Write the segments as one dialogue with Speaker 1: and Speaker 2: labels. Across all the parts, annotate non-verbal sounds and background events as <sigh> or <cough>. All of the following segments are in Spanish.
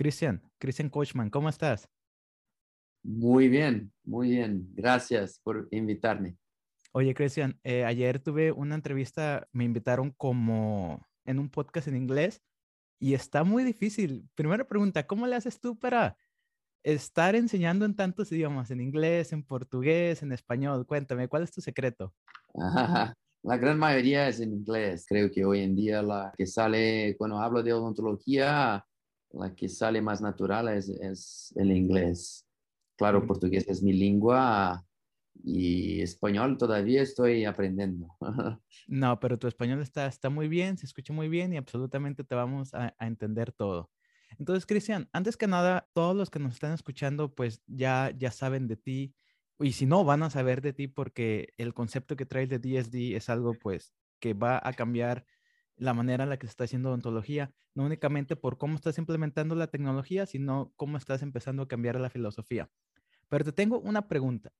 Speaker 1: Cristian, Cristian Coachman, ¿cómo estás?
Speaker 2: Muy bien, muy bien. Gracias por invitarme.
Speaker 1: Oye, Cristian, eh, ayer tuve una entrevista, me invitaron como en un podcast en inglés y está muy difícil. Primera pregunta, ¿cómo le haces tú para estar enseñando en tantos idiomas, en inglés, en portugués, en español? Cuéntame, ¿cuál es tu secreto?
Speaker 2: La gran mayoría es en inglés. Creo que hoy en día la que sale, cuando hablo de odontología, la que sale más natural es, el inglés. Claro, portugués es mi lengua y español todavía estoy aprendiendo. <laughs>
Speaker 1: No, pero tu español está, está muy bien, se escucha muy bien y absolutamente te vamos a, a entender todo. Entonces, Cristian, antes que nada, todos los que nos están escuchando, pues ya, ya saben de ti. Y si no, van a saber de ti porque el concepto que traes de DSD es algo, pues, que va a cambiar la manera en la que se está haciendo odontología, no únicamente por cómo estás implementando la tecnología, sino cómo estás empezando a cambiar la filosofía. Pero te tengo una pregunta.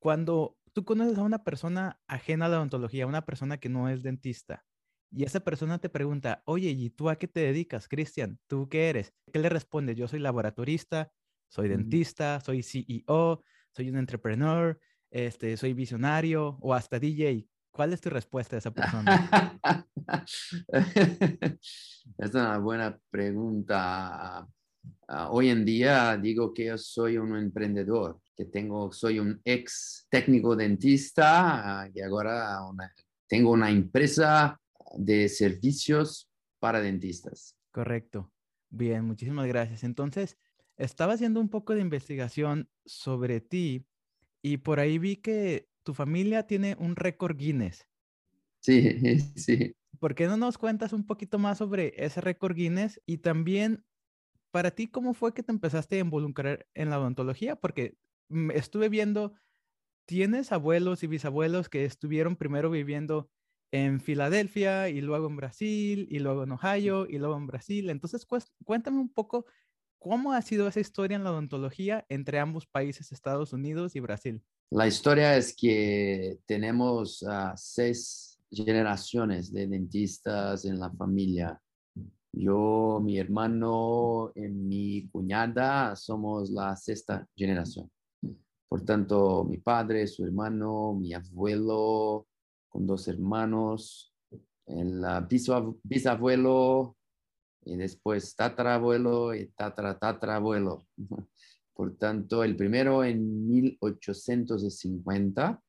Speaker 1: Cuando tú conoces a una persona ajena a la odontología, una persona que no es dentista, y esa persona te pregunta, oye, ¿y tú a qué te dedicas, Cristian? ¿Tú qué eres? ¿Qué le respondes? Yo soy laboratorista, soy dentista, soy CEO, soy un entrepreneur, este, soy visionario o hasta DJ. ¿Cuál es tu respuesta a esa persona? <laughs>
Speaker 2: es una buena pregunta. Ah, hoy en día digo que yo soy un emprendedor, que tengo, soy un ex técnico dentista ah, y ahora tengo una empresa de servicios para dentistas.
Speaker 1: Correcto. Bien, muchísimas gracias. Entonces, estaba haciendo un poco de investigación sobre ti y por ahí vi que tu familia tiene un récord Guinness.
Speaker 2: Sí, <laughs> sí.
Speaker 1: ¿Por qué no nos cuentas un poquito más sobre ese récord Guinness? Y también, para ti, ¿cómo fue que te empezaste a involucrar en la odontología? Porque mm, estuve viendo, tienes abuelos y bisabuelos que estuvieron primero viviendo en Filadelfia y luego en Brasil y luego en Ohio y luego en Brasil. Entonces, cuéntame un poco cómo ha sido esa historia en la odontología entre ambos países, Estados Unidos y Brasil.
Speaker 2: La historia es que tenemos seis generaciones de dentistas en la familia. Yo, mi hermano y mi cuñada somos la sexta generación. Por tanto, mi padre, su hermano, mi abuelo, con dos hermanos, el bisabuelo, y después tatarabuelo y tatara <laughs> Por tanto, el primero en 1850,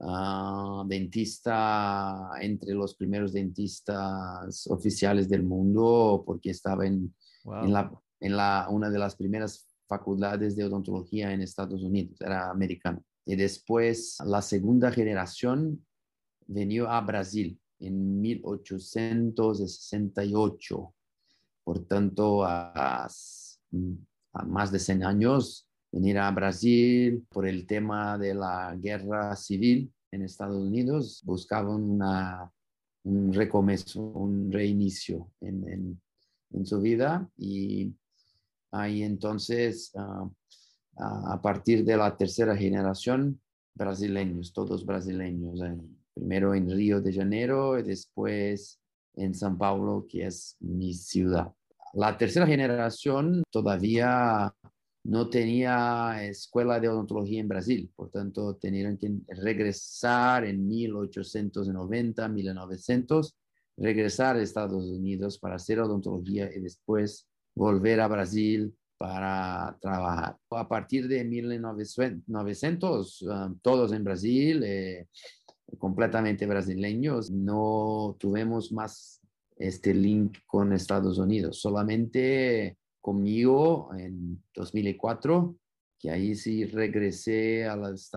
Speaker 2: ah, dentista entre los primeros dentistas oficiales del mundo, porque estaba en, en, la, en la, una de las primeras facultades de odontología en Estados Unidos, era americano. Y después la segunda generación venió a Brasil en 1868. Por tanto, a a más de 100 años, venir a Brasil por el tema de la guerra civil en Estados Unidos, buscaban una, un recomienzo, un reinicio en, en, su vida y ahí entonces, ah, a partir de la tercera generación, brasileños, todos brasileños, primero en Río de Janeiro y después en San Paulo, que es mi ciudad. La tercera generación todavía no tenía escuela de odontología en Brasil, por tanto tenían que regresar en 1890, 1900, regresar a Estados Unidos para hacer odontología y después volver a Brasil para trabajar. A partir de 1900, um, todos en Brasil, eh, completamente brasileños, no tuvimos más este link con Estados Unidos. Solamente conmigo en 2004, que ahí sí regresé a, los,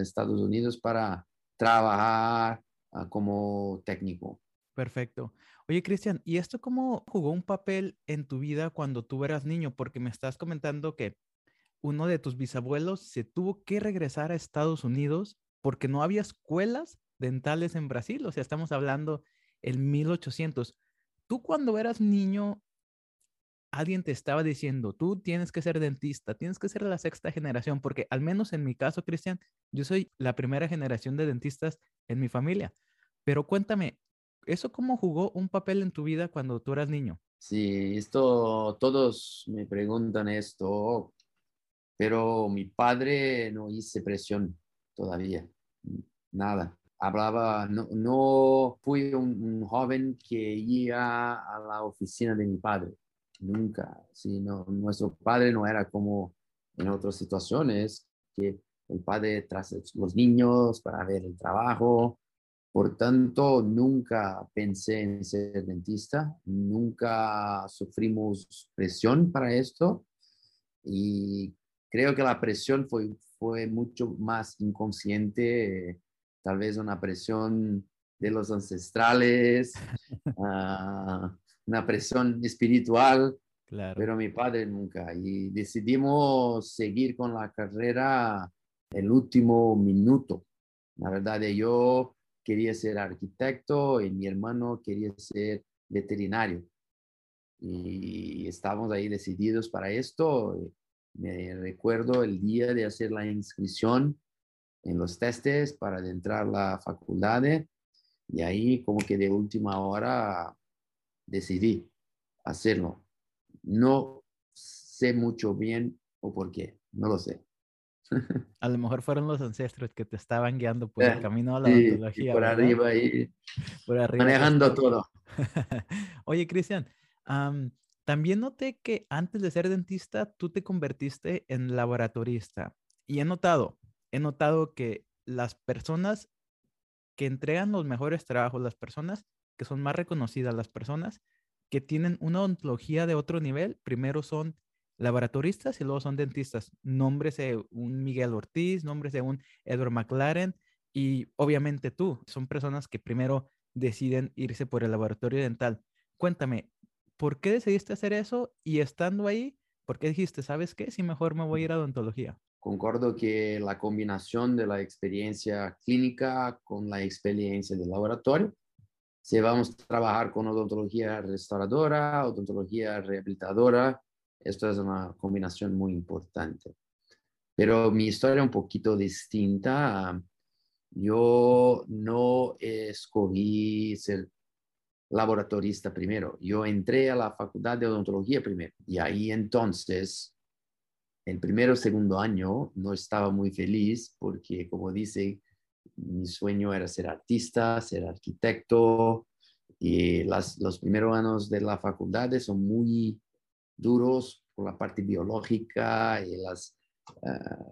Speaker 2: Estados Unidos para trabajar ah, como técnico.
Speaker 1: Perfecto. Oye, Cristian, ¿y esto cómo jugó un papel en tu vida cuando tú eras niño? Porque me estás comentando que uno de tus bisabuelos se tuvo que regresar a Estados Unidos porque no había escuelas dentales en Brasil. O sea, estamos hablando en 1800 tú cuando eras niño, alguien te estaba diciendo, tú tienes que ser dentista, tienes que ser la sexta generación, porque al menos en mi caso, Cristian, yo soy la primera generación de dentistas en mi familia. Pero cuéntame, ¿eso cómo jugó un papel en tu vida cuando tú eras niño?
Speaker 2: Sí, esto, todos me preguntan esto, pero mi padre no hice presión todavía, nada. Hablaba, no, no fui un, joven que iba a la oficina de mi padre, nunca. Sí, nuestro padre no era como en otras situaciones, que el padre tras los niños para ver el trabajo, por tanto, nunca pensé en ser dentista, nunca sufrimos presión para esto y creo que la presión fue, fue mucho más inconsciente, tal vez una presión de los ancestrales, <laughs> ah, una presión espiritual, pero mi padre nunca. Y decidimos seguir con la carrera el último minuto. La verdad, yo quería ser arquitecto y mi hermano quería ser veterinario. Y estábamos ahí decididos para esto. Me recuerdo el día de hacer la inscripción en los testes para entrar a la facultad y ahí como que de última hora decidí hacerlo. No sé mucho bien o por qué, no lo sé. <laughs>
Speaker 1: A lo mejor fueron los ancestros que te estaban guiando por el eh, camino a la odontología.
Speaker 2: por arriba y por arriba manejando todo. <laughs>
Speaker 1: Oye, Cristian, también noté que antes de ser dentista, tú te convertiste en laboratorista. Y he notado, he notado que las personas que entregan los mejores trabajos, las personas que son más reconocidas, las personas que tienen una odontología de otro nivel, primero son laboratoristas y luego son dentistas. Nombres de un Miguel Ortiz, nombres de un Edward McLaren y obviamente tú. Son personas que primero deciden irse por el laboratorio dental. Cuéntame, ¿por qué decidiste hacer eso? Y estando ahí, ¿por qué dijiste, sabes qué? Si mejor me voy a ir a odontología.
Speaker 2: Concordo que la combinación de la experiencia clínica con la experiencia del laboratorio, si vamos a trabajar con odontología restauradora, odontología rehabilitadora, esto es una combinación muy importante. Pero mi historia es un poquito distinta. Yo no escogí ser laboratorista primero. Yo entré a la facultad de odontología primero. Y ahí entonces, el primero o segundo año, no estaba muy feliz porque, como dice, mi sueño era ser artista, ser arquitecto. Y los primeros años de la facultad son muy duros por la parte biológica y las, ah,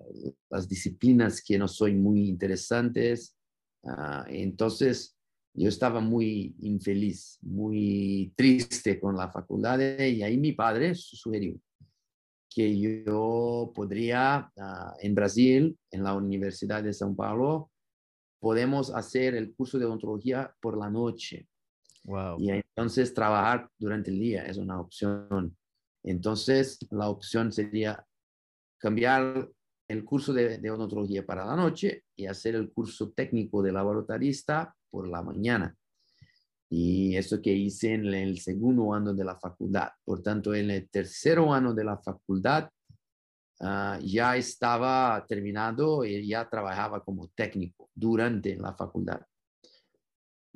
Speaker 2: las disciplinas que no soy muy interesantes. Ah, entonces, yo estaba muy infeliz, muy triste con la facultad y ahí mi padre sugirió que yo podría, ah, en Brasil, en la Universidad de São Paulo, podemos hacer el curso de odontología por la noche.
Speaker 1: Wow.
Speaker 2: Y entonces trabajar durante el día es una opción. Entonces, la opción sería cambiar el curso de, odontología para la noche y hacer el curso técnico de laboratorista por la mañana. Y eso que hice en el segundo año de la facultad. Por tanto, en el tercer año de la facultad ah, ya estaba terminado y ya trabajaba como técnico durante la facultad.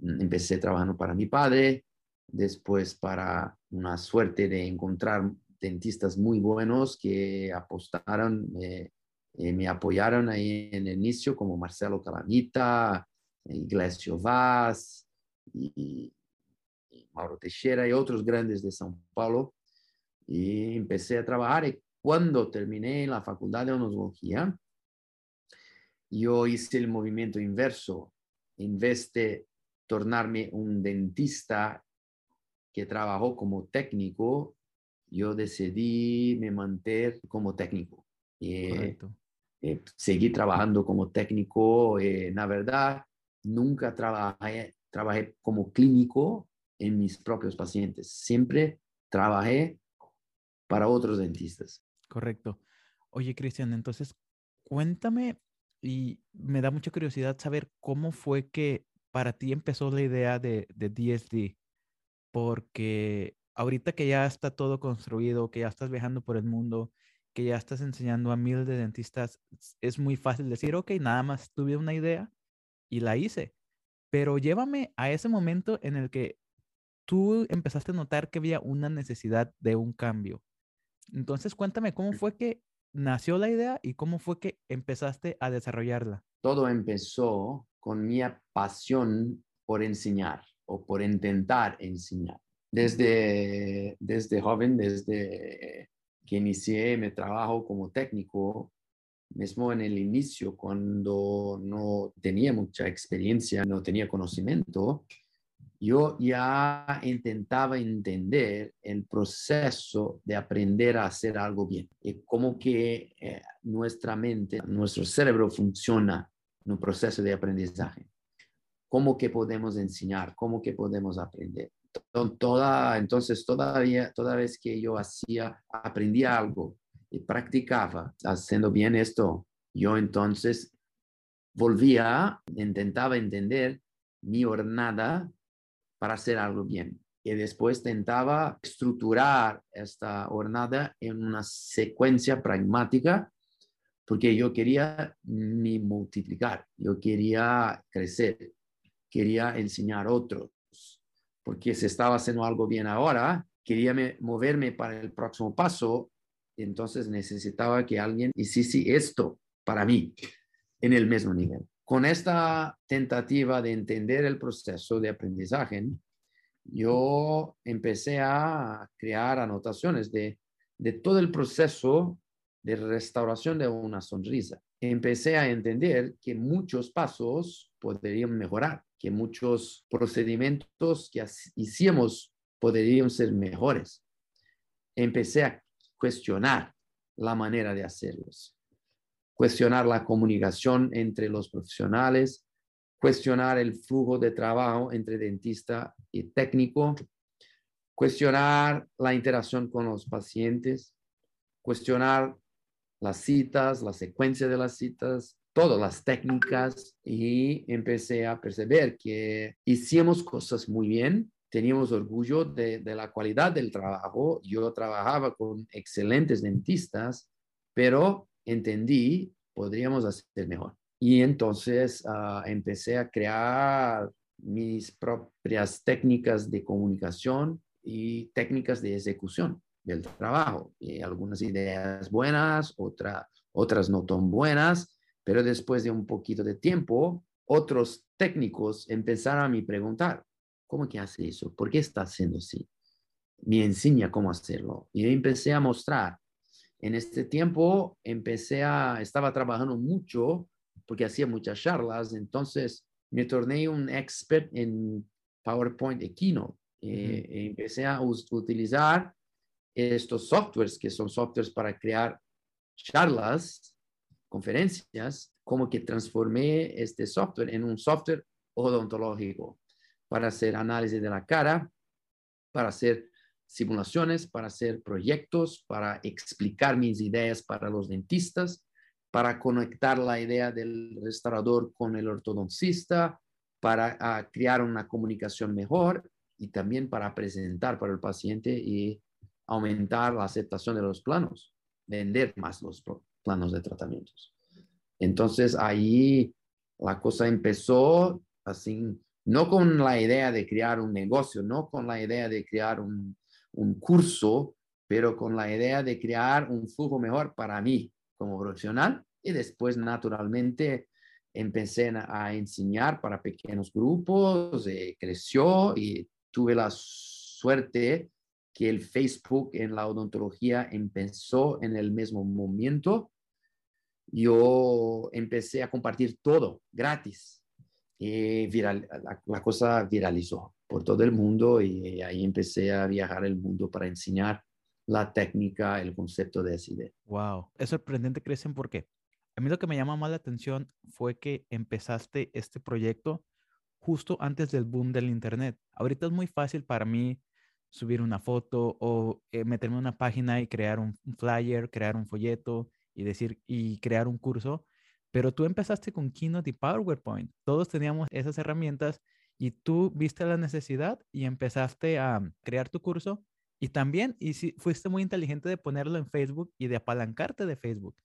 Speaker 2: Empecé trabajando para mi padre, después para una suerte de encontrar dentistas muy buenos que apostaron, eh, eh, me apoyaron ahí en el inicio, como Marcelo Calamita, Iglesio Vaz y, Mauro Teixeira y otros grandes de São Paulo. Y empecé a trabajar y cuando terminé la facultad de odontología, yo hice el movimiento inverso. En vez de tornarme un dentista que trabajó como técnico, yo decidí me mantener como técnico. Eh, eh, seguí trabajando como técnico. Eh, la verdad, nunca trabajé, trabajé como clínico en mis propios pacientes. Siempre trabajé para otros dentistas.
Speaker 1: Correcto. Oye, Cristian, entonces cuéntame y me da mucha curiosidad saber cómo fue que para ti empezó la idea de, de DSD, porque ahorita que ya está todo construido, que ya estás viajando por el mundo, que ya estás enseñando a miles de dentistas, es muy fácil decir, ok, nada más tuve una idea y la hice. Pero llévame a ese momento en el que tú empezaste a notar que había una necesidad de un cambio. Entonces, cuéntame cómo fue que nació la idea y cómo fue que empezaste a desarrollarla.
Speaker 2: Todo empezó con mi pasión por enseñar o por intentar enseñar. Desde, desde joven, desde que inicié mi trabajo como técnico, mismo en el inicio, cuando no tenía mucha experiencia, no tenía conocimiento, yo ya intentaba entender el proceso de aprender a hacer algo bien y cómo que eh, nuestra mente, nuestro cerebro funciona en un proceso de aprendizaje. Cómo que podemos enseñar, cómo que podemos aprender. Toda, entonces, toda vez que yo hacía, aprendía algo y practicaba haciendo bien esto, yo entonces volvía, intentaba entender mi jornada para hacer algo bien. Y después tentaba estructurar esta jornada en una secuencia pragmática porque yo quería mi multiplicar, yo quería crecer, quería enseñar a otros, porque si estaba haciendo algo bien ahora, quería moverme para el próximo paso, entonces necesitaba que alguien hiciese esto para mí en el mismo nivel. Con esta tentativa de entender el proceso de aprendizaje, yo empecé a crear anotaciones de, de todo el proceso de restauración de una sonrisa. Empecé a entender que muchos pasos podrían mejorar, que muchos procedimientos que hicimos podrían ser mejores. Empecé a cuestionar la manera de hacerlos cuestionar la comunicación entre los profesionales, cuestionar el flujo de trabajo entre dentista y técnico, cuestionar la interacción con los pacientes, cuestionar las citas, la secuencia de las citas, todas las técnicas y empecé a perceber que hicimos cosas muy bien, teníamos orgullo de, la calidad del trabajo, yo trabajaba con excelentes dentistas, pero entendí, podríamos hacer mejor. Y entonces ah, empecé a crear mis propias técnicas de comunicación y técnicas de ejecución del trabajo. Algunas ideas buenas, otra, otras no tan buenas, pero después de un poquito de tiempo, otros técnicos empezaron a me preguntar, ¿cómo que hace eso? ¿Por qué está haciendo así? Me enseña cómo hacerlo. Y empecé a mostrar en este tiempo empecé a, estaba trabajando mucho porque hacía muchas charlas, entonces me torné un expert en PowerPoint y Keynote. Eh, empecé a utilizar estos softwares que son softwares para crear charlas, conferencias, como que transformé este software en un software odontológico para hacer análisis de la cara, para hacer simulaciones, para hacer proyectos, para explicar mis ideas para los dentistas, para conectar la idea del restaurador con el ortodoncista, para ah, crear una comunicación mejor y también para presentar para el paciente y aumentar la aceptación de los planos, vender más los planos de tratamientos. Entonces ahí la cosa empezó así, no con la idea de crear un negocio, no con la idea de crear un, curso, pero con la idea de crear un flujo mejor para mí como profesional y después naturalmente empecé a enseñar para pequeños grupos, eh, creció y tuve la suerte que el Facebook en la odontología empezó en el mismo momento. Yo empecé a compartir todo gratis y viral, la cosa viralizó por todo el mundo y ahí empecé a viajar el mundo para enseñar la técnica, el concepto de idea.
Speaker 1: Wow, es sorprendente, Crecen, porque a mí lo que me llama más la atención fue que empezaste este proyecto justo antes del boom del Internet. Ahorita es muy fácil para mí subir una foto o eh, meterme en una página y crear un, flyer, crear un folleto y decir y crear un curso, pero tú empezaste con Keynote y PowerPoint. Todos teníamos esas herramientas y tú viste la necesidad y empezaste a crear tu curso y también y si, fuiste muy inteligente de ponerlo en Facebook y de apalancarte de Facebook.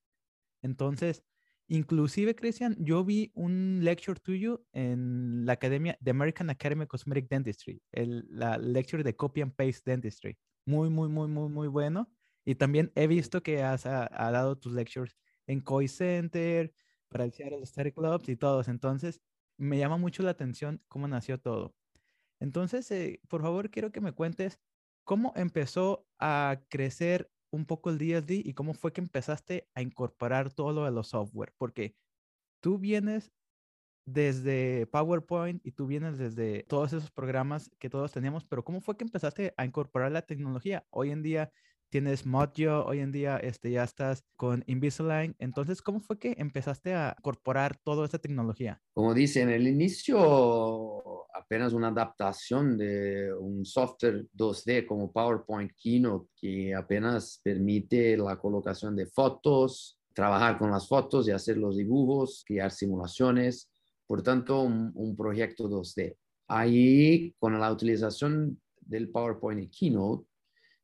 Speaker 1: Entonces, Inclusive, Cristian, yo vi un lecture tuyo en la academia de American Academy of Cosmetic Dentistry, el, la lecture de Copy and Paste Dentistry. Muy, muy, muy, muy, muy bueno. Y también he visto que has ha, dado tus lectures en Koi Center, para el Seattle Study Clubs y todos. Entonces, me llama mucho la atención cómo nació todo. Entonces, eh, por favor, quiero que me cuentes cómo empezó a crecer un poco el DSD y cómo fue que empezaste a incorporar todo lo de los software, porque tú vienes desde PowerPoint y tú vienes desde todos esos programas que todos teníamos, pero ¿cómo fue que empezaste a incorporar la tecnología? Hoy en día tienes Modio, hoy en día este, ya estás con Invisalign. Entonces, ¿cómo fue que empezaste a incorporar toda esta tecnología?
Speaker 2: Como dice, en el inicio apenas una adaptación de un software 2D como PowerPoint Keynote que apenas permite la colocación de fotos, trabajar con las fotos y hacer los dibujos, crear simulaciones. Por tanto, un, un proyecto 2D. Ahí, con la utilización del PowerPoint y Keynote,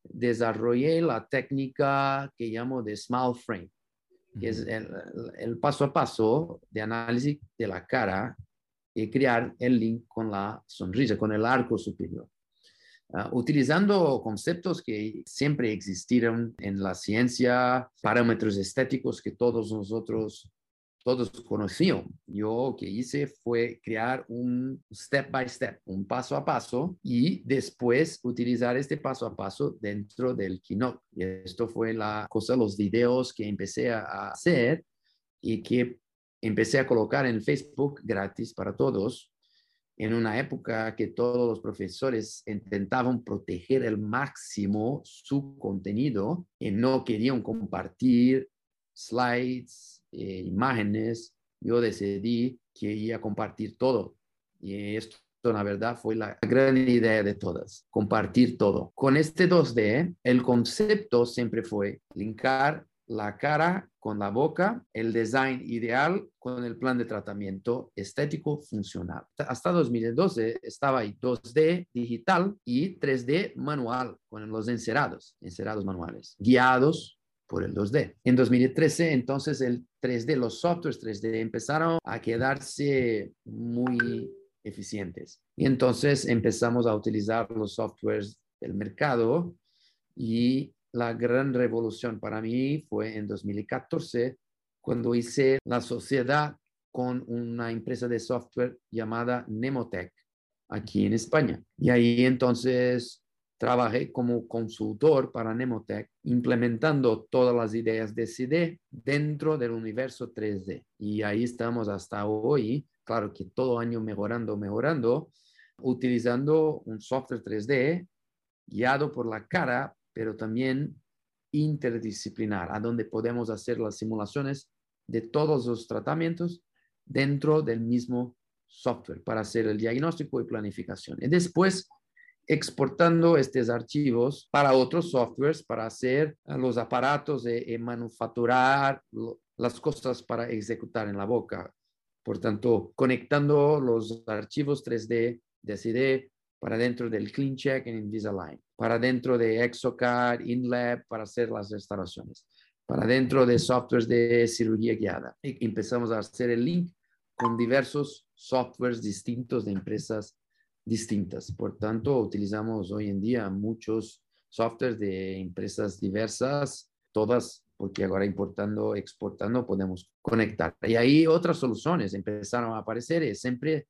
Speaker 2: desarrollé la técnica que llamo de small frame, que es el, paso a paso de análisis de la cara y crear el link con la sonrisa, con el arco superior. Ah, utilizando conceptos que siempre existieron en la ciencia, parámetros estéticos que todos nosotros todos conocían. Yo que hice fue crear un step by step, un paso a paso y después utilizar este paso a paso dentro del Keynote. Y esto fue la cosa, los videos que empecé a hacer y que empecé a colocar en Facebook gratis para todos en una época que todos los profesores intentaban proteger al máximo su contenido y no querían compartir slides, eh, imágenes, yo decidí que iba a compartir todo. Y esto, la verdad, fue la gran idea de todas, compartir todo. Con este 2D, el concepto siempre fue linkar la cara con la boca, el design ideal con el plan de tratamiento estético funcional. Hasta 2012 estaba ahí 2D digital y 3D manual con los encerados, encerados manuales, guiados por el 2D. En 2013, entonces, el 3D, los softwares 3D empezaron a quedarse muy eficientes. Y entonces empezamos a utilizar los softwares del mercado y la gran revolución para mí fue en 2014 cuando hice la sociedad con una empresa de software llamada Nemotech aquí en España. Y ahí entonces trabajé como consultor para Nemotech implementando todas las ideas de CD dentro del universo 3D. Y ahí estamos hasta hoy, claro que todo año mejorando, mejorando, utilizando un software 3D guiado por la cara, pero también interdisciplinar, a donde podemos hacer las simulaciones de todos los tratamientos dentro del mismo software para hacer el diagnóstico y planificación. Y después exportando estos archivos para otros softwares para hacer los aparatos de, manufacturar las cosas para ejecutar en la boca. Por tanto, conectando los archivos 3D de CD para dentro del CleanCheck en Invisalign, para dentro de Exocad, InLab para hacer las restauraciones, para dentro de softwares de cirugía guiada. Y empezamos a hacer el link con diversos softwares distintos de empresas distintas. Por tanto, utilizamos hoy en día muchos softwares de empresas diversas, todas porque ahora importando, exportando podemos conectar. Y ahí otras soluciones empezaron a aparecer, siempre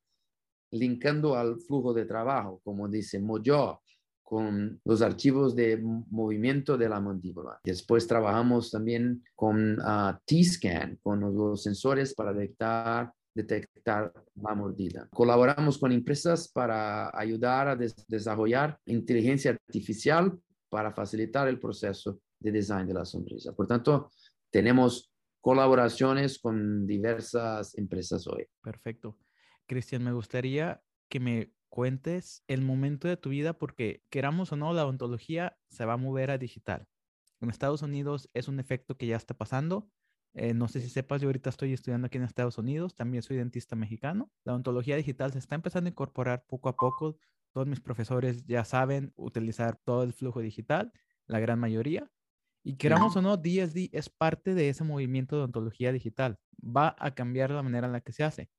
Speaker 2: linkando al flujo de trabajo, como dice Mojo, con los archivos de movimiento de la mandíbula. Después trabajamos también con uh, T-Scan, con los sensores para detectar detectar la mordida. Colaboramos con empresas para ayudar a desarrollar inteligencia artificial para facilitar el proceso de design de la sonrisa. Por tanto, tenemos colaboraciones con diversas empresas hoy.
Speaker 1: Perfecto. Cristian, me gustaría que me cuentes el momento de tu vida porque queramos o no, la odontología se va a mover a digital. En Estados Unidos es un efecto que ya está pasando eh, no sé si sepas, yo ahorita estoy estudiando aquí en Estados Unidos, también soy dentista mexicano. La ontología digital se está empezando a incorporar poco a poco. Todos mis profesores ya saben utilizar todo el flujo digital, la gran mayoría. Y queramos o no, DSD es parte de ese movimiento de ontología digital. Va a cambiar la manera en la que se hace.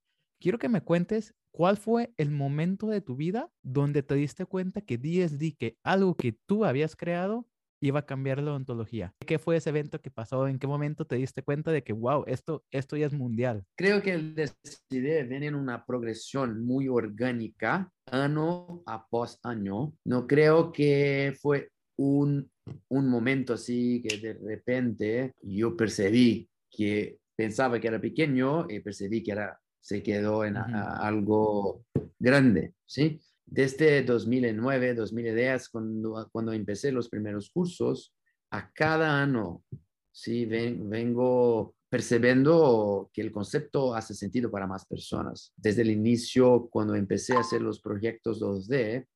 Speaker 1: Quiero que me cuentes cuál fue el momento de tu vida donde te diste cuenta que DSD, que algo que tú habías creado, iba a cambiar la ontología. ¿Qué fue ese evento que pasó? ¿En qué momento te diste cuenta de que, wow, esto, esto ya es mundial?
Speaker 2: Creo que el DSD viene en una progresión muy orgánica, año a post año. No creo que fue un, un momento así que de repente yo percibí que pensaba que era pequeño y percibí que era, se quedó en algo grande, ¿sí? Desde 2009, 2010, cuando, cuando empecé los primeros cursos, a cada año, sí, vengo percibiendo que el concepto hace sentido para más personas. Desde el inicio, cuando empecé a hacer los proyectos 2D,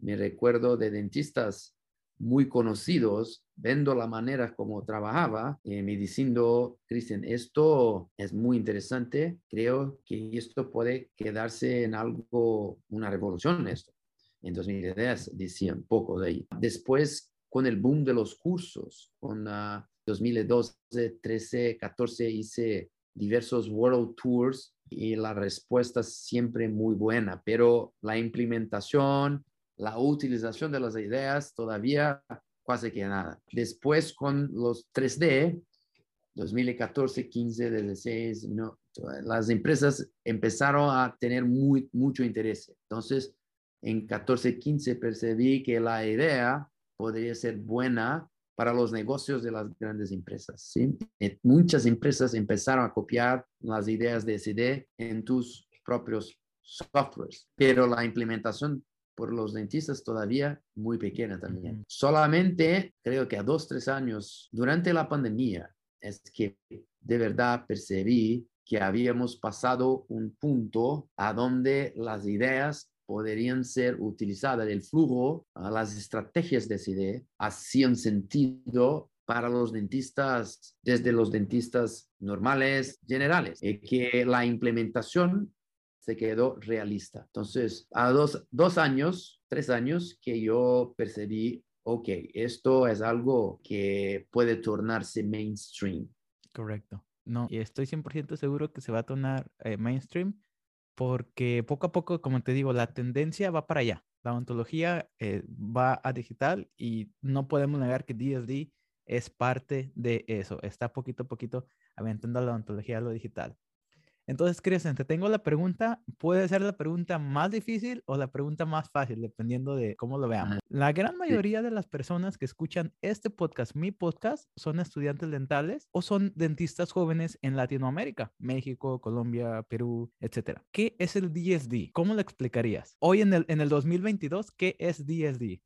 Speaker 2: me recuerdo de dentistas muy conocidos, viendo la manera como trabajaba, eh, me diciendo, Cristian, esto es muy interesante, creo que esto puede quedarse en algo, una revolución esto. En 2010 decía un poco de ahí. Después, con el boom de los cursos, con 2012, 13, 14 hice diversos World Tours y la respuesta siempre muy buena, pero la implementación, la utilización de las ideas todavía casi que nada. Después con los 3D, 2014, 15, 16, no, las empresas empezaron a tener muy, mucho interés. Entonces, en 14, 15 percibí que la idea podría ser buena para los negocios de las grandes empresas. ¿sí? Eh, muchas empresas empezaron a copiar las ideas de SD en tus propios softwares, pero la implementación por los dentistas todavía muy pequeña también. Solamente creo que a dos, tres años durante la pandemia es que de verdad percibí que habíamos pasado un punto a donde las ideas podrían ser utilizadas, el flujo, las estrategias de CIDE hacían sentido para los dentistas, desde los dentistas normales, generales, y que la implementación se quedó realista. Entonces, a dos, dos años, tres años que yo percibí, ok, esto es algo que puede tornarse mainstream.
Speaker 1: Correcto. No, y estoy 100% seguro que se va a tornar eh, mainstream porque poco a poco, como te digo, la tendencia va para allá. La ontología eh, va a digital y no podemos negar que DSD es parte de eso. Está poquito a poquito aventando la ontología a lo digital. Entonces, Cristian, te tengo la pregunta, puede ser la pregunta más difícil o la pregunta más fácil, dependiendo de cómo lo veamos. La gran mayoría de las personas que escuchan este podcast, mi podcast, son estudiantes dentales o son dentistas jóvenes en Latinoamérica, México, Colombia, Perú, etc. ¿Qué es el DSD? ¿Cómo lo explicarías? Hoy en el, en el 2022, ¿qué es DSD?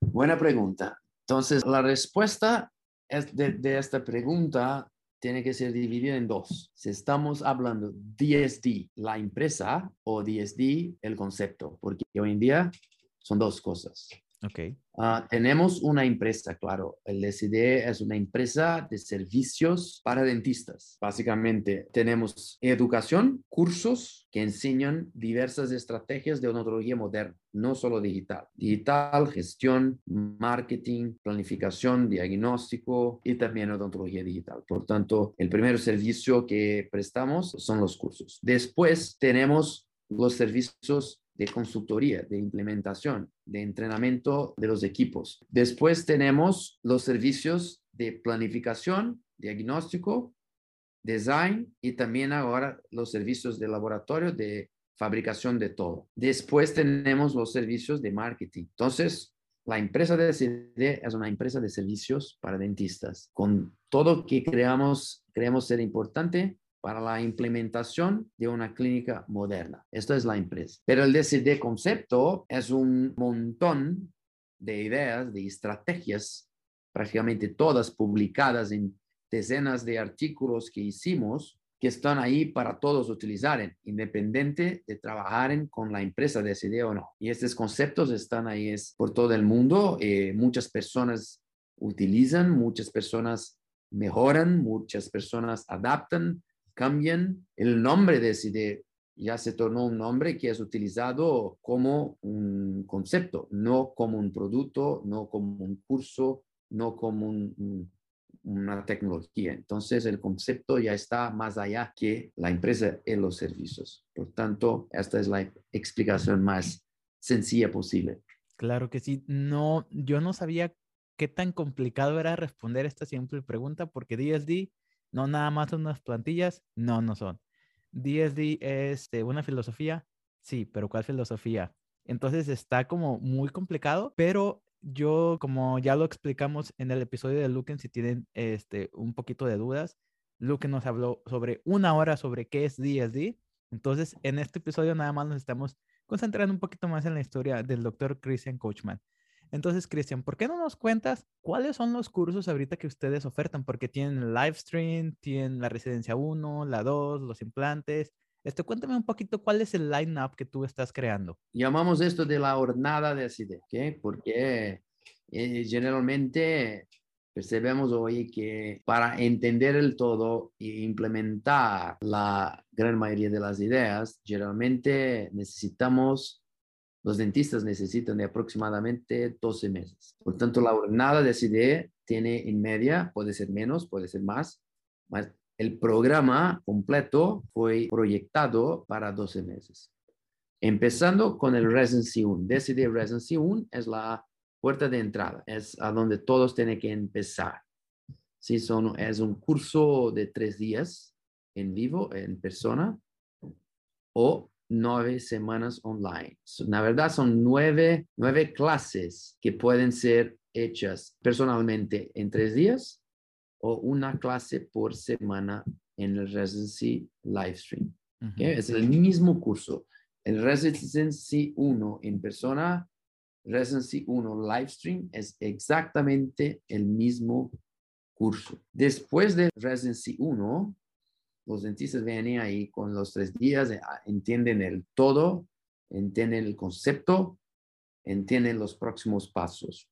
Speaker 2: Buena pregunta. Entonces, la respuesta es de, de esta pregunta tiene que ser dividido en dos. Si estamos hablando DSD, la empresa, o DSD, el concepto, porque hoy en día son dos cosas.
Speaker 1: Ok.
Speaker 2: Ah, tenemos una empresa, claro. El DSD es una empresa de servicios para dentistas. Básicamente, tenemos educación, cursos que enseñan diversas estrategias de odontología moderna, no solo digital. Digital, gestión, marketing, planificación, diagnóstico y también odontología digital. Por tanto, el primer servicio que prestamos son los cursos. Después tenemos los servicios de consultoría, de implementación, de entrenamiento de los equipos. Después tenemos los servicios de planificación, diagnóstico, design y también ahora los servicios de laboratorio de fabricación de todo. Después tenemos los servicios de marketing. Entonces, la empresa de CD es una empresa de servicios para dentistas. Con todo que creamos, creemos ser importante, para la implementación de una clínica moderna. Esto es la empresa. Pero el DCD concepto es un montón de ideas, de estrategias, prácticamente todas publicadas en decenas de artículos que hicimos, que están ahí para todos utilizar, independiente de trabajar con la empresa DCD o no. Y estos conceptos están ahí por todo el mundo. Eh, muchas personas utilizan, muchas personas mejoran, muchas personas adaptan, cambian el nombre de CIDE. Ya se tornó un nombre que es utilizado como un concepto, no como un producto, no como un curso, no como un, una tecnología. Entonces, el concepto ya está más allá que la empresa y los servicios. Por tanto, esta es la explicación más sencilla posible.
Speaker 1: Claro que sí. No, yo no sabía qué tan complicado era responder esta simple pregunta porque DSD no nada más unas plantillas, no, no son. DSD es eh, una filosofía, sí, pero ¿cuál filosofía? Entonces está como muy complicado, pero yo, como ya lo explicamos en el episodio de Luken, si tienen este, un poquito de dudas, Luken nos habló sobre una hora sobre qué es DSD. Entonces, en este episodio nada más nos estamos concentrando un poquito más en la historia del doctor Christian Coachman. Entonces, Cristian, ¿por qué no nos cuentas cuáles son los cursos ahorita que ustedes ofertan? Porque tienen live stream, tienen la residencia 1, la 2, los implantes. Este, cuéntame un poquito cuál es el line-up que tú estás creando.
Speaker 2: Llamamos esto de la jornada de acidez, ¿ok? Porque eh, generalmente percebemos hoy que para entender el todo e implementar la gran mayoría de las ideas, generalmente necesitamos los dentistas necesitan de aproximadamente 12 meses. Por tanto, la jornada de CDE tiene en media, puede ser menos, puede ser más, más el programa completo fue proyectado para 12 meses. Empezando con el Residency 1. DCD Residency 1 es la puerta de entrada, es a donde todos tienen que empezar. Sí, son, es un curso de tres días en vivo, en persona, o nueve semanas online. La verdad son nueve, nueve clases que pueden ser hechas personalmente en tres días o una clase por semana en el Residency Livestream. Es el mismo curso. El Residency 1 en persona, Residency 1 Livestream es exactamente el mismo curso. Después de Residency 1, los dentistas vienen ahí con los tres días, ah, entienden el todo, entienden el concepto, entienden los próximos pasos.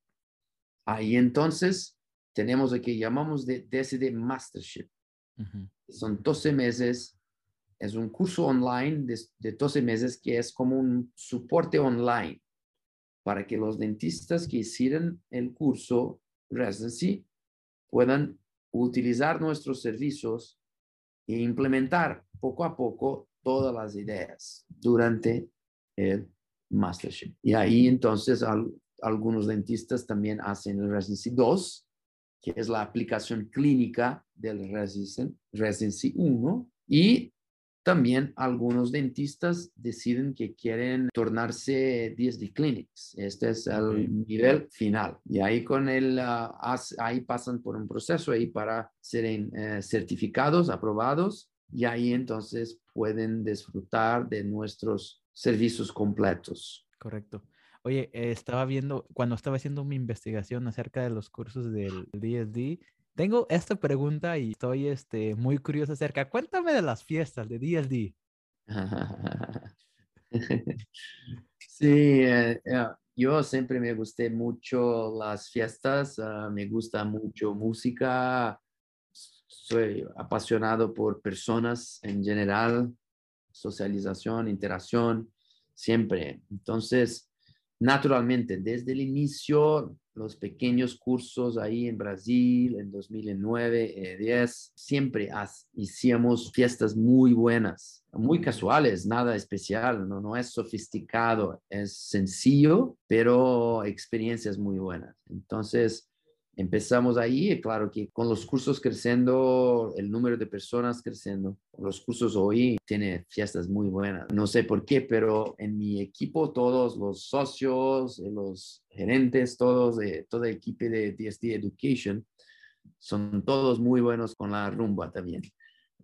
Speaker 2: Ahí entonces tenemos lo que llamamos de DSD Mastership. Son 12 meses, es un curso online de, de 12 meses que es como un soporte online para que los dentistas que hicieron el curso residency puedan utilizar nuestros servicios e implementar poco a poco todas las ideas durante el mastership. Y ahí entonces algunos dentistas también hacen el Residency 2, que es la aplicación clínica del Residency 1, y también algunos dentistas deciden que quieren tornarse DSD Clinics. Este es el nivel final. Y ahí con el, ah, ahí pasan por un proceso ahí para ser eh, certificados, aprobados, y ahí entonces pueden disfrutar de nuestros servicios completos.
Speaker 1: Correcto. Oye, estaba viendo, cuando estaba haciendo mi investigación acerca de los cursos del DSD, tengo esta pregunta y estoy este, muy curioso acerca. Cuéntame de las fiestas de DLD. <laughs>
Speaker 2: sí, <laughs> eh, eh, yo siempre me gusté mucho las fiestas, ah, me gusta mucho música, soy apasionado por personas en general, socialización, interacción, siempre. Entonces, naturalmente, desde el inicio los pequeños cursos ahí en Brasil en 2009, 10, eh, siempre hacíamos fiestas muy buenas, muy casuales, nada especial, no, no es sofisticado, es sencillo, pero experiencias muy buenas. Entonces, Empezamos ahí, claro que con los cursos creciendo, el número de personas creciendo. Los cursos hoy tienen fiestas muy buenas. No sé por qué, pero en mi equipo todos los socios, eh, los gerentes, todos, todo el equipo de DSD Education, son todos muy buenos con la rumba también.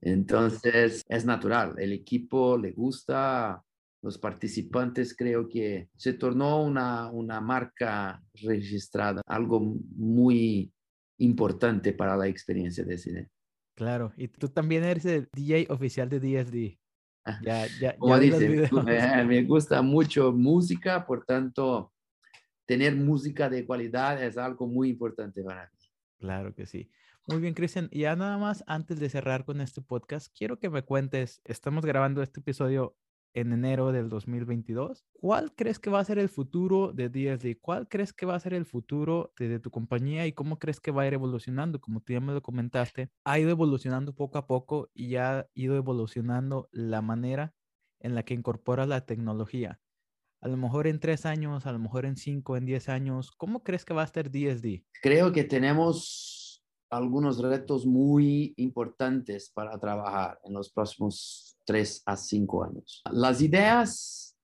Speaker 2: Entonces, es natural, el equipo le gusta, los participantes, creo que se tornó una, una marca registrada, algo muy importante para la experiencia de cine.
Speaker 1: Claro, y tú también eres el DJ oficial de DSD.
Speaker 2: Ah, ya, ya, Como dice, <laughs> me gusta mucho música, por tanto, tener música de calidad es algo muy importante para mí.
Speaker 1: Claro que sí. Muy bien, Cristian. Y ya nada más, antes de cerrar con este podcast, quiero que me cuentes, estamos grabando este episodio en enero del 2022. ¿Cuál crees que va a ser el futuro de DSD? ¿Cuál crees que va a ser el futuro de, tu compañía y cómo crees que va a ir evolucionando? Como tú ya me lo comentaste, ha ido evolucionando poco a poco y ha ido evolucionando la manera en la que incorpora la tecnología. A lo mejor en tres años, a lo mejor en cinco, en diez años, ¿cómo crees que va a estar DSD?
Speaker 2: Creo que tenemos algunos retos muy importantes para trabajar en los próximos tres a cinco años. Las ideas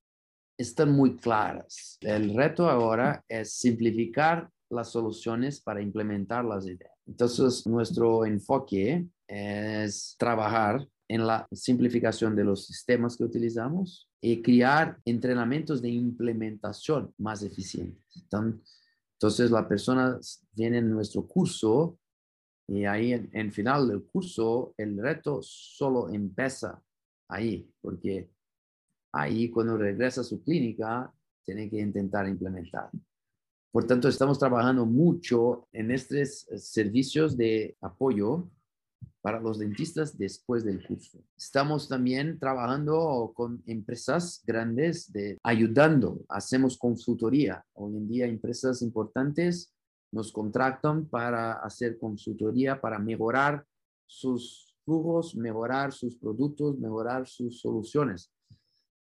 Speaker 2: están muy claras. El reto ahora es simplificar las soluciones para implementar las ideas. Entonces, nuestro enfoque es trabajar en la simplificación de los sistemas que utilizamos y crear entrenamientos de implementación más eficientes. Entonces, la persona viene en nuestro curso y ahí en, en final del curso el reto solo empieza ahí, porque ahí cuando regresa a su clínica tiene que intentar implementar. Por tanto, estamos trabajando mucho en estos servicios de apoyo para los dentistas después del curso. Estamos también trabajando con empresas grandes de ayudando, hacemos consultoría. Hoy en día empresas importantes nos contratan para hacer consultoría, para mejorar sus flujos, mejorar sus productos, mejorar sus soluciones.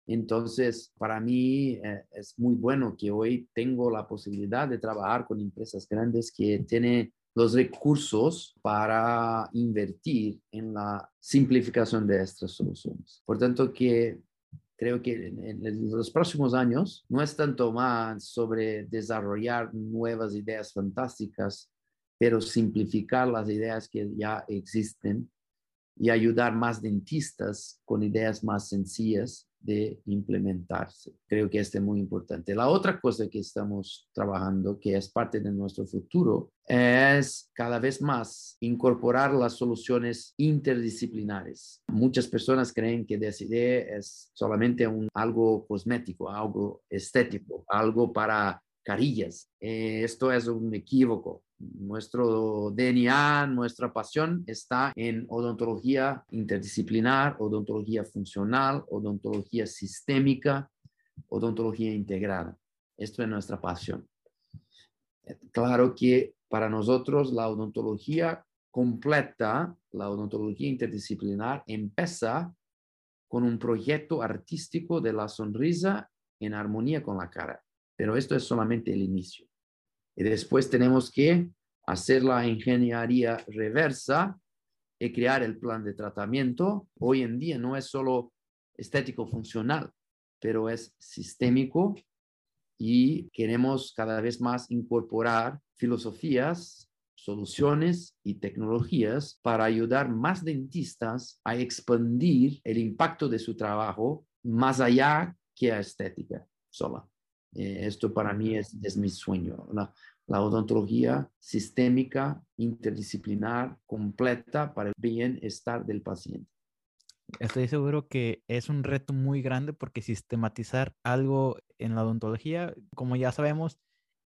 Speaker 2: Entonces, para mí eh, es muy bueno que hoy tengo la posibilidad de trabajar con empresas grandes que tienen los recursos para invertir en la simplificación de estas soluciones. Por tanto, que creo que en, los próximos años no es tanto más sobre desarrollar nuevas ideas fantásticas, pero simplificar las ideas que ya existen y ayudar más dentistas con ideas más sencillas de implementarse. Creo que este es muy importante. La otra cosa que estamos trabajando, que es parte de nuestro futuro, es cada vez más incorporar las soluciones interdisciplinares. Muchas personas creen que DSD es solamente un, algo cosmético, algo estético, algo para carillas. Esto es un equívoco. Nuestro DNA, nuestra pasión está en odontología interdisciplinar, odontología funcional, odontología sistémica, odontología integrada. Esto es nuestra pasión. Claro que para nosotros la odontología completa, la odontología interdisciplinar, empieza con un proyecto artístico de la sonrisa en armonía con la cara. Pero esto es solamente el inicio. Después tenemos que hacer la ingeniería reversa y crear el plan de tratamiento. Hoy en día no es solo estético funcional, pero es sistémico y queremos cada vez más incorporar filosofías, soluciones y tecnologías para ayudar más dentistas a expandir el impacto de su trabajo más allá que a estética sola. Eh, esto para mí es, es mi sueño, la, la, odontología sistémica, interdisciplinar, completa para el bienestar del paciente.
Speaker 1: Estoy seguro que es un reto muy grande porque sistematizar algo en la odontología, como ya sabemos,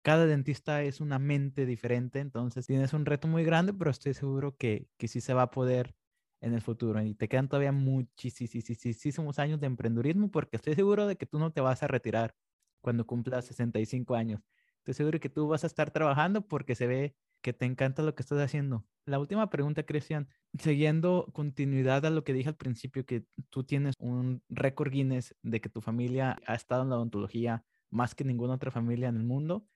Speaker 1: cada dentista es una mente diferente, entonces tienes un reto muy grande, pero estoy seguro que, que sí se va a poder en el futuro. Y te quedan todavía muchísimos años de emprendurismo porque estoy seguro de que tú no te vas a retirar cuando cumplas 65 años. Estoy seguro que tú vas a estar trabajando porque se ve que te encanta lo que estás haciendo. La última pregunta, Cristian, siguiendo continuidad a lo que dije al principio, que tú tienes un récord Guinness de que tu familia ha estado en la odontología más que ninguna otra familia en el mundo.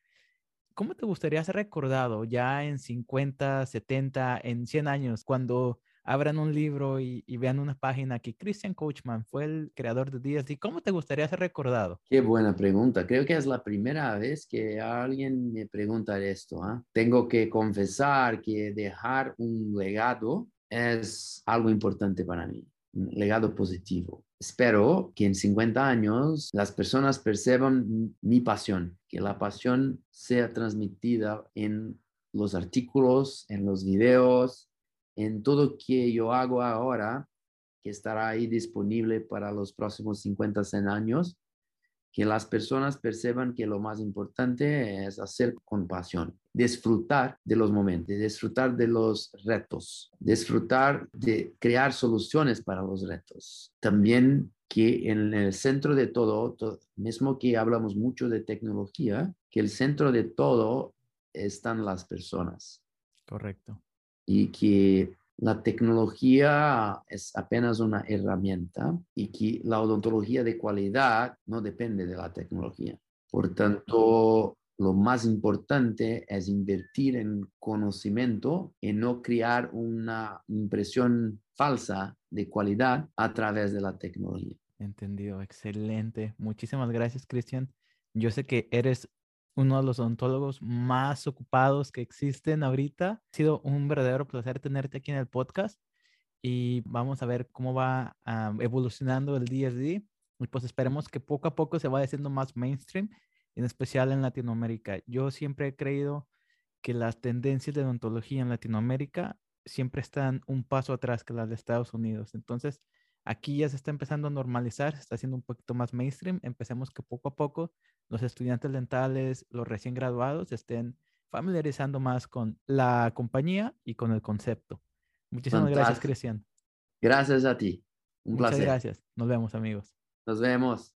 Speaker 1: ¿Cómo te gustaría ser recordado ya en 50, 70, en 100 años, cuando abran un libro y, vean una página que Christian Coachman fue el creador de DSD, ¿cómo te gustaría ser recordado?
Speaker 2: Qué buena pregunta. Creo que es la primera vez que alguien me pregunta esto. ¿ah? Tengo que confesar que dejar un legado es algo importante para mí, un legado positivo. Espero que en 50 años las personas perciban mi pasión, que la pasión sea transmitida en los artículos, en los videos, en todo que yo hago ahora, que estará ahí disponible para los próximos 50, 100 años, que las personas perciban que lo más importante es hacer con pasión, disfrutar de los momentos, disfrutar de los retos, disfrutar de crear soluciones para los retos. También que en el centro de todo, mismo que hablamos mucho de tecnología, que el centro de todo están las personas.
Speaker 1: Correcto.
Speaker 2: Y que la tecnología es apenas una herramienta y que la odontología de calidad no depende de la tecnología. Por tanto, lo más importante es invertir en conocimiento y no crear una impresión falsa de calidad a través de la tecnología.
Speaker 1: Entendido, excelente. Muchísimas gracias, Cristian. Yo sé que eres uno de los odontólogos más ocupados que existen ahorita. Ha sido un verdadero placer tenerte aquí en el podcast y vamos a ver cómo va ah, evolucionando el DSD. Y pues esperemos que poco a poco se vaya haciendo más mainstream, en especial en Latinoamérica. Yo siempre he creído que las tendencias de odontología en Latinoamérica siempre están un paso atrás que las de Estados Unidos. Entonces, aquí ya se está empezando a normalizar, se está haciendo un poquito más mainstream. Empecemos que poco a poco los estudiantes dentales, los recién graduados, estén familiarizando más con la compañía y con el concepto. Muchísimas gracias, Cristian.
Speaker 2: Gracias a ti. Un
Speaker 1: Muchas
Speaker 2: placer.
Speaker 1: gracias. Nos vemos, amigos.
Speaker 2: Nos vemos.